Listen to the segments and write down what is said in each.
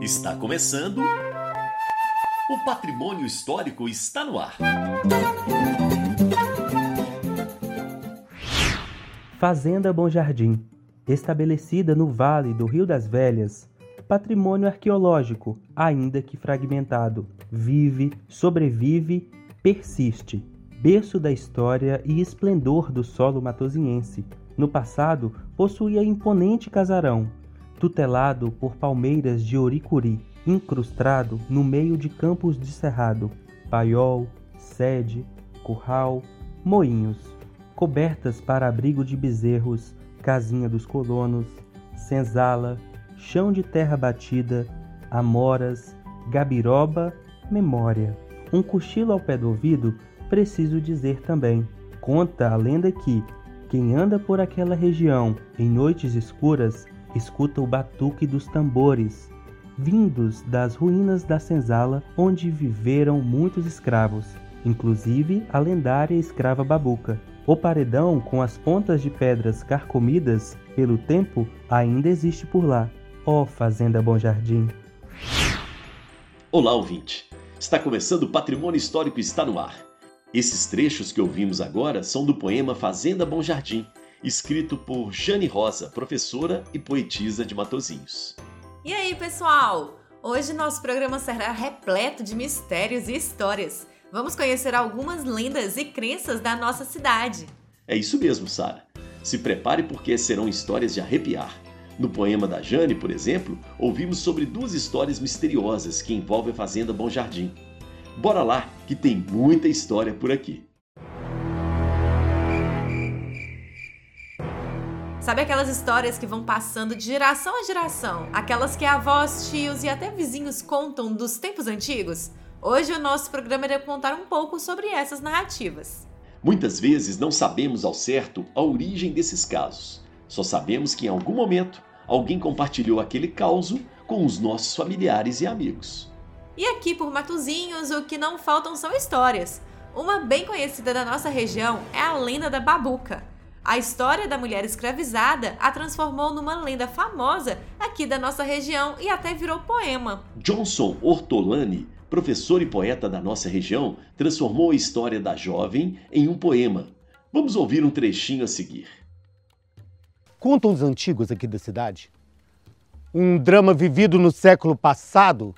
Está começando. O patrimônio histórico está no ar. Fazenda Bom Jardim, estabelecida no Vale do Rio das Velhas, patrimônio arqueológico, ainda que fragmentado, vive, sobrevive, persiste, berço da história e esplendor do solo matosinhense. No passado, possuía imponente casarão, tutelado por palmeiras de oricuri, incrustado no meio de campos de cerrado, paiol, sede, curral, moinhos, cobertas para abrigo de bezerros, casinha dos colonos, senzala, chão de terra batida, amoras, gabiroba, memória. Um cochilo ao pé do ouvido, preciso dizer também. Conta a lenda que quem anda por aquela região em noites escuras escuta o batuque dos tambores, vindos das ruínas da senzala onde viveram muitos escravos, inclusive a lendária escrava Babuca. O paredão, com as pontas de pedras carcomidas pelo tempo, ainda existe por lá. Ó oh, Fazenda Bom Jardim! Olá, ouvinte! Está começando o Patrimônio Histórico Está no Ar. Esses trechos que ouvimos agora são do poema Fazenda Bom Jardim, escrito por Jane Rosa, professora e poetisa de Matozinhos. E aí, pessoal? Hoje nosso programa será repleto de mistérios e histórias. Vamos conhecer algumas lendas e crenças da nossa cidade. É isso mesmo, Sara. Se prepare porque serão histórias de arrepiar. No poema da Jane, por exemplo, ouvimos sobre duas histórias misteriosas que envolvem a Fazenda Bom Jardim. Bora lá, que tem muita história por aqui. Sabe aquelas histórias que vão passando de geração a geração? Aquelas que avós, tios e até vizinhos contam dos tempos antigos? Hoje o nosso programa irá contar um pouco sobre essas narrativas. Muitas vezes não sabemos ao certo a origem desses casos. Só sabemos que em algum momento alguém compartilhou aquele caos com os nossos familiares e amigos. E aqui por Matozinhos, o que não faltam são histórias. Uma bem conhecida da nossa região é a lenda da Babuca. A história da mulher escravizada a transformou numa lenda famosa aqui da nossa região e até virou poema. Johnson Ortolani, professor e poeta da nossa região, transformou a história da jovem em um poema. Vamos ouvir um trechinho a seguir. Contam os antigos aqui da cidade um drama vivido no século passado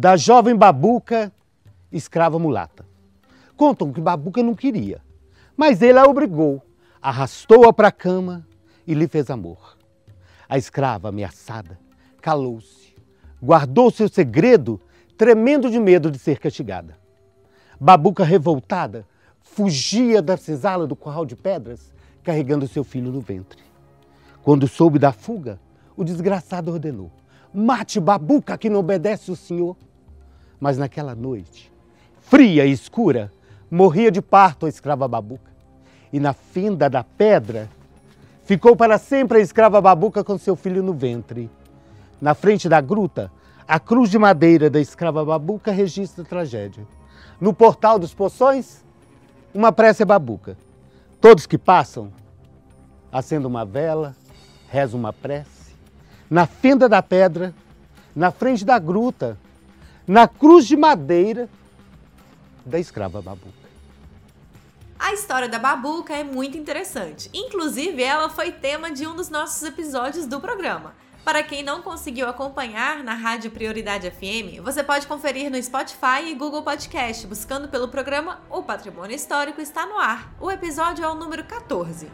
da jovem Babuca, escrava mulata. Contam que Babuca não queria, mas ele a obrigou arrastou-a para a cama e lhe fez amor. A escrava, ameaçada, calou-se, guardou seu segredo, tremendo de medo de ser castigada. Babuca, revoltada, fugia da cisala do corral de pedras, carregando seu filho no ventre. Quando soube da fuga, o desgraçado ordenou: Mate Babuca que não obedece o senhor. Mas naquela noite, fria e escura, morria de parto a escrava Babuca e na fenda da pedra ficou para sempre a escrava Babuca com seu filho no ventre. Na frente da gruta, a cruz de madeira da escrava Babuca registra a tragédia. No portal dos poções, uma prece Babuca. Todos que passam, acendam uma vela, rezam uma prece. Na fenda da pedra, na frente da gruta, na cruz de madeira da escrava Babuca. A história da Babuca é muito interessante. Inclusive, ela foi tema de um dos nossos episódios do programa. Para quem não conseguiu acompanhar na Rádio Prioridade FM, você pode conferir no Spotify e Google Podcast, buscando pelo programa O Patrimônio Histórico está no ar. O episódio é o número 14.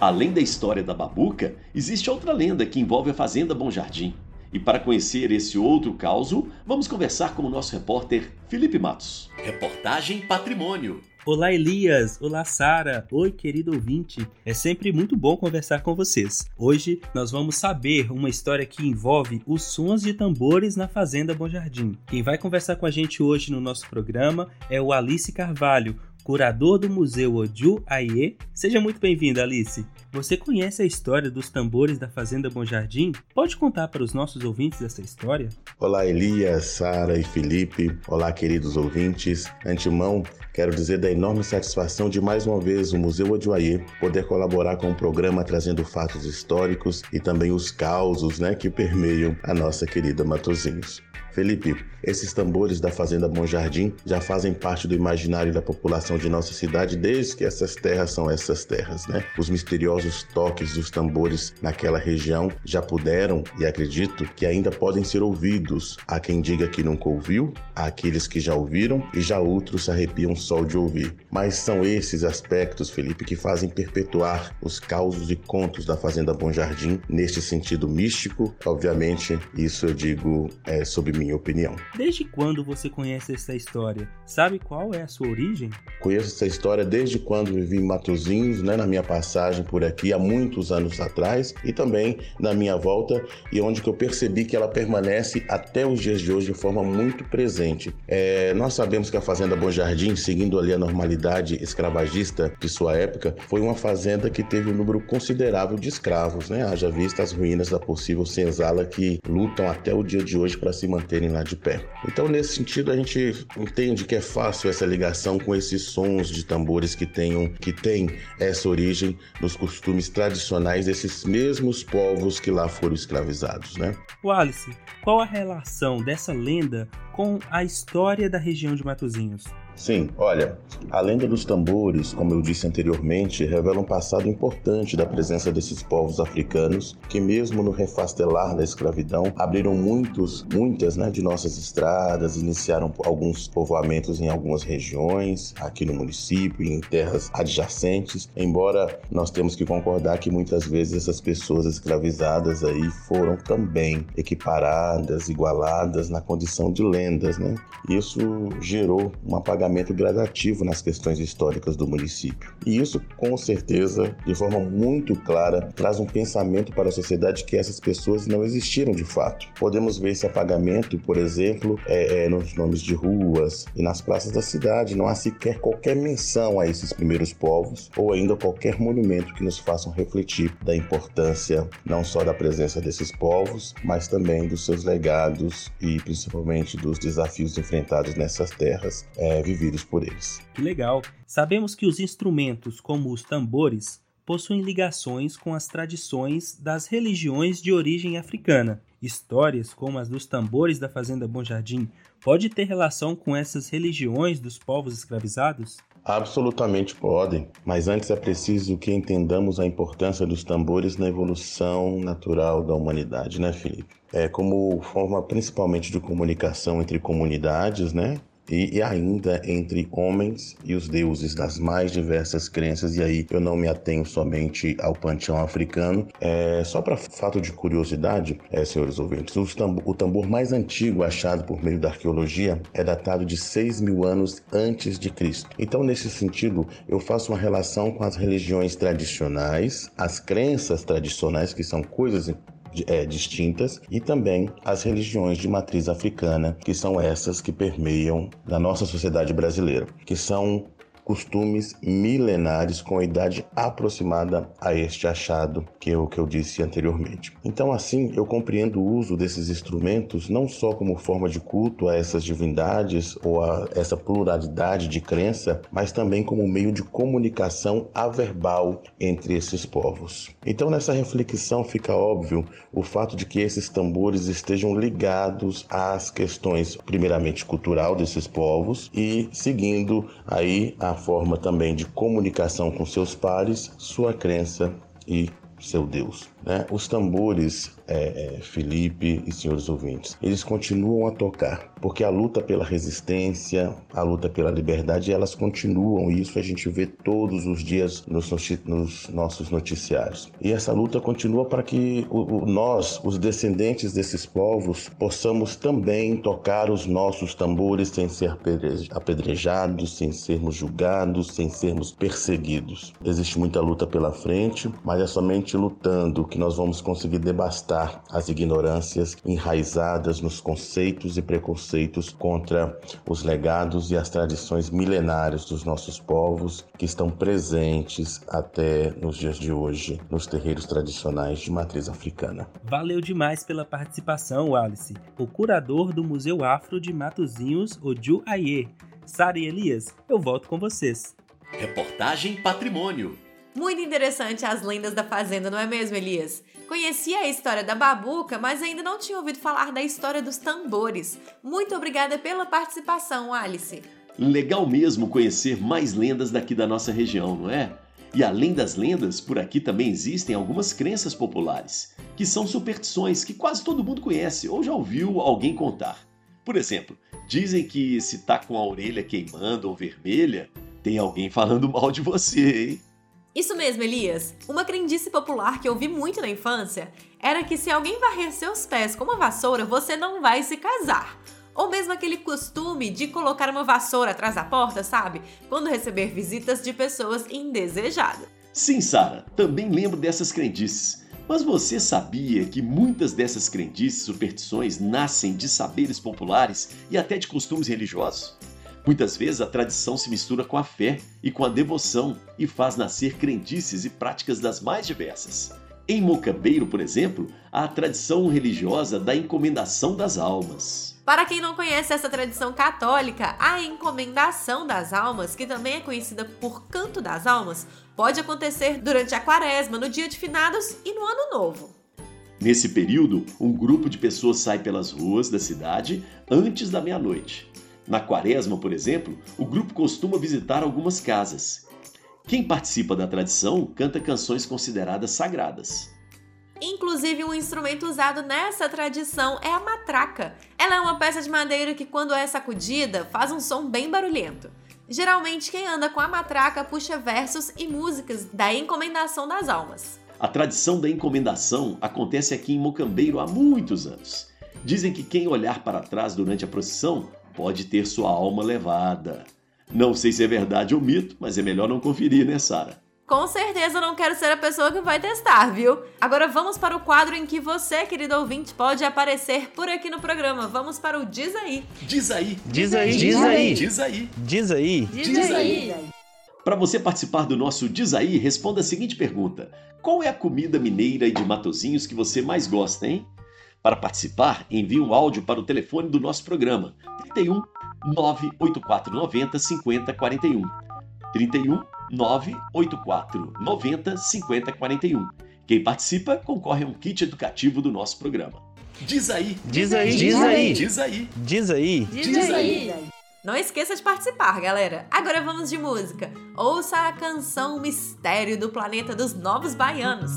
Além da história da Babuca, existe outra lenda que envolve a Fazenda Bom Jardim. E para conhecer esse outro caso, vamos conversar com o nosso repórter Felipe Matos. Reportagem Patrimônio. Olá, Elias! Olá, Sara! Oi, querido ouvinte! É sempre muito bom conversar com vocês. Hoje nós vamos saber uma história que envolve os sons de tambores na Fazenda Bom Jardim. Quem vai conversar com a gente hoje no nosso programa é o Alice Carvalho, curador do Museu Oju Aie. Seja muito bem-vinda, Alice. Você conhece a história dos tambores da Fazenda Bom Jardim? Pode contar para os nossos ouvintes essa história? Olá, Elias, Sara e Felipe. Olá, queridos ouvintes. Antemão, quero dizer da enorme satisfação de mais uma vez o Museu Ojuaie poder colaborar com o programa trazendo fatos históricos e também os causos né, que permeiam a nossa querida Matozinhos. Felipe, esses tambores da Fazenda Bom Jardim já fazem parte do imaginário da população de nossa cidade desde que essas terras são essas terras, né? Os misteriosos toques dos tambores naquela região já puderam e acredito que ainda podem ser ouvidos. Há quem diga que nunca ouviu, há aqueles que já ouviram e já outros se arrepiam só de ouvir. Mas são esses aspectos, Felipe, que fazem perpetuar os causos e contos da Fazenda Bom Jardim neste sentido místico. Obviamente, isso eu digo é, sob minha opinião. Desde quando você conhece essa história? Sabe qual é a sua origem? Conheço essa história desde quando vivi em Matozinhos, né, na minha passagem por aqui há muitos anos atrás e também na minha volta e onde que eu percebi que ela permanece até os dias de hoje de forma muito presente. É, nós sabemos que a Fazenda Bom Jardim, seguindo ali a normalidade escravagista de sua época, foi uma fazenda que teve um número considerável de escravos, né? Haja vista as ruínas da possível senzala que lutam até o dia de hoje para se manter manterem lá de pé. Então, nesse sentido, a gente entende que é fácil essa ligação com esses sons de tambores que tenham que tem essa origem nos costumes tradicionais desses mesmos povos que lá foram escravizados, né? Wallace, qual a relação dessa lenda com a história da região de Matozinhos? Sim, olha, a lenda dos tambores, como eu disse anteriormente, revela um passado importante da presença desses povos africanos que, mesmo no refastelar da escravidão, abriram muitos, muitas né, de nossas estradas, iniciaram alguns povoamentos em algumas regiões, aqui no município em terras adjacentes. Embora nós temos que concordar que muitas vezes essas pessoas escravizadas aí foram também equiparadas, igualadas na condição de lendas, né? Isso gerou uma apagada pagamento gradativo nas questões históricas do município. E isso, com certeza, de forma muito clara, traz um pensamento para a sociedade que essas pessoas não existiram de fato. Podemos ver esse apagamento, por exemplo, é, é, nos nomes de ruas e nas praças da cidade. Não há sequer qualquer menção a esses primeiros povos ou ainda qualquer monumento que nos façam refletir da importância não só da presença desses povos, mas também dos seus legados e principalmente dos desafios enfrentados nessas terras é, vividos por eles. Que legal! Sabemos que os instrumentos, como os tambores, possuem ligações com as tradições das religiões de origem africana. Histórias como as dos tambores da Fazenda Bom Jardim pode ter relação com essas religiões dos povos escravizados? Absolutamente podem, mas antes é preciso que entendamos a importância dos tambores na evolução natural da humanidade, né, Felipe? É como forma principalmente de comunicação entre comunidades, né? E, e, ainda entre homens e os deuses das mais diversas crenças. E aí eu não me atenho somente ao panteão africano. É, só para fato de curiosidade, é, senhores ouvintes, o tambor mais antigo achado por meio da arqueologia é datado de 6 mil anos antes de Cristo. Então, nesse sentido, eu faço uma relação com as religiões tradicionais, as crenças tradicionais, que são coisas é, distintas e também as religiões de matriz africana, que são essas que permeiam na nossa sociedade brasileira, que são costumes milenares com idade aproximada a este achado que eu, que eu disse anteriormente. Então, assim, eu compreendo o uso desses instrumentos não só como forma de culto a essas divindades ou a essa pluralidade de crença, mas também como meio de comunicação averbal entre esses povos. Então, nessa reflexão fica óbvio o fato de que esses tambores estejam ligados às questões, primeiramente cultural desses povos e seguindo aí a forma também de comunicação com seus pares, sua crença e seu Deus. Né? Os tambores é, é, Felipe e senhores ouvintes, eles continuam a tocar, porque a luta pela resistência, a luta pela liberdade, elas continuam, e isso a gente vê todos os dias nos, nos nossos noticiários. E essa luta continua para que o, o, nós, os descendentes desses povos, possamos também tocar os nossos tambores sem ser apedrejados, sem sermos julgados, sem sermos perseguidos. Existe muita luta pela frente, mas é somente somente lutando que nós vamos conseguir debastar as ignorâncias enraizadas nos conceitos e preconceitos contra os legados e as tradições milenárias dos nossos povos que estão presentes até nos dias de hoje nos terreiros tradicionais de matriz africana. Valeu demais pela participação, Wallace, o curador do Museu Afro de Matozinhos, Oju Aie. Sara e Elias, eu volto com vocês. Reportagem Patrimônio. Muito interessante as lendas da fazenda, não é mesmo, Elias? Conhecia a história da babuca, mas ainda não tinha ouvido falar da história dos tambores. Muito obrigada pela participação, Alice. Legal mesmo conhecer mais lendas daqui da nossa região, não é? E além das lendas, por aqui também existem algumas crenças populares, que são superstições que quase todo mundo conhece ou já ouviu alguém contar. Por exemplo, dizem que se tá com a orelha queimando ou vermelha, tem alguém falando mal de você, hein? Isso mesmo, Elias. Uma crendice popular que eu vi muito na infância era que se alguém varrer seus pés com uma vassoura, você não vai se casar. Ou mesmo aquele costume de colocar uma vassoura atrás da porta, sabe? Quando receber visitas de pessoas indesejadas. Sim, Sara, também lembro dessas crendices. Mas você sabia que muitas dessas crendices e superstições nascem de saberes populares e até de costumes religiosos? Muitas vezes a tradição se mistura com a fé e com a devoção e faz nascer crendices e práticas das mais diversas. Em Mocambeiro, por exemplo, há a tradição religiosa da encomendação das almas. Para quem não conhece essa tradição católica, a encomendação das almas, que também é conhecida por Canto das Almas, pode acontecer durante a quaresma, no dia de finados e no ano novo. Nesse período, um grupo de pessoas sai pelas ruas da cidade antes da meia-noite. Na quaresma, por exemplo, o grupo costuma visitar algumas casas. Quem participa da tradição canta canções consideradas sagradas. Inclusive, um instrumento usado nessa tradição é a matraca. Ela é uma peça de madeira que, quando é sacudida, faz um som bem barulhento. Geralmente, quem anda com a matraca puxa versos e músicas da encomendação das almas. A tradição da encomendação acontece aqui em Mocambeiro há muitos anos. Dizem que quem olhar para trás durante a procissão pode ter sua alma levada. Não sei se é verdade ou mito, mas é melhor não conferir, né, Sara? Com certeza não quero ser a pessoa que vai testar, viu? Agora vamos para o quadro em que você, querido ouvinte, pode aparecer por aqui no programa. Vamos para o Diz aí. Diz aí. Diz aí. Diz aí. Diz aí. Diz aí. Diz aí. Para você participar do nosso Diz aí, responda a seguinte pergunta: Qual é a comida mineira e de Matozinhos que você mais gosta, hein? Para participar, envie um áudio para o telefone do nosso programa: 31 98490 5041. 31 984 90 50 41. Quem participa concorre a um kit educativo do nosso programa. Diz aí. Diz aí. Diz aí. Diz aí. Diz aí. Diz aí. Não esqueça de participar, galera. Agora vamos de música. Ouça a canção Mistério do Planeta dos Novos Baianos.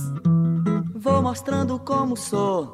Vou mostrando como sou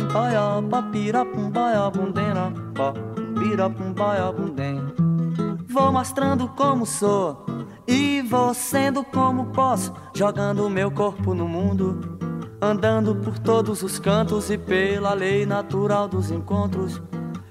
benopum boiopum tem, boiopó, piropum boiopum denopó, piropum boiopum tem. Vou mostrando como sou e vou sendo como posso, jogando meu corpo no mundo, andando por todos os cantos e pela lei natural dos encontros.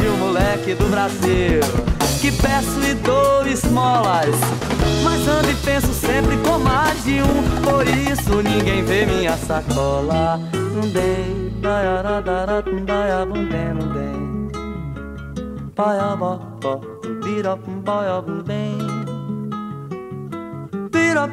de um moleque do Brasil. Que peço e dou esmolas, mas ando e penso sempre com mais de um. Por isso ninguém vê minha sacola. Não dei, daiaradarat, daiabundem, não dei. Paiabó, beat up and boy up and bang. Beat up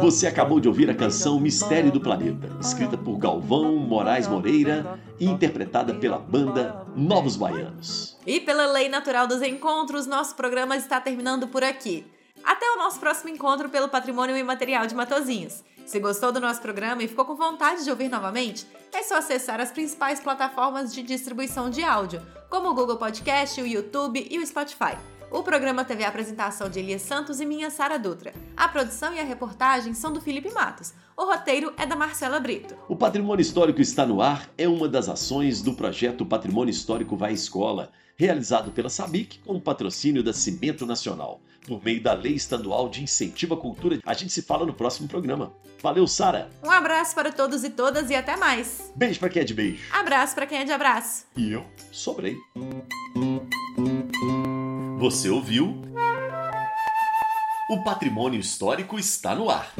Você acabou de ouvir a canção Mistério do Planeta, escrita por Galvão Moraes Moreira e interpretada pela banda Novos Baianos. E pela lei natural dos encontros, nosso programa está terminando por aqui. Até o nosso próximo encontro pelo Patrimônio Imaterial de Matozinhos. Se gostou do nosso programa e ficou com vontade de ouvir novamente, é só acessar as principais plataformas de distribuição de áudio, como o Google Podcast, o YouTube e o Spotify. O programa teve a apresentação de Elias Santos e minha Sara Dutra. A produção e a reportagem são do Felipe Matos. O roteiro é da Marcela Brito. O Patrimônio Histórico está no ar é uma das ações do projeto Patrimônio Histórico Vai Escola, realizado pela SABIC com o patrocínio da Cimento Nacional por meio da Lei Estadual de Incentivo à Cultura. A gente se fala no próximo programa. Valeu, Sara! Um abraço para todos e todas e até mais. Beijo para quem é de beijo. Abraço para quem é de abraço. E eu sobrei. Você ouviu? O patrimônio histórico está no ar.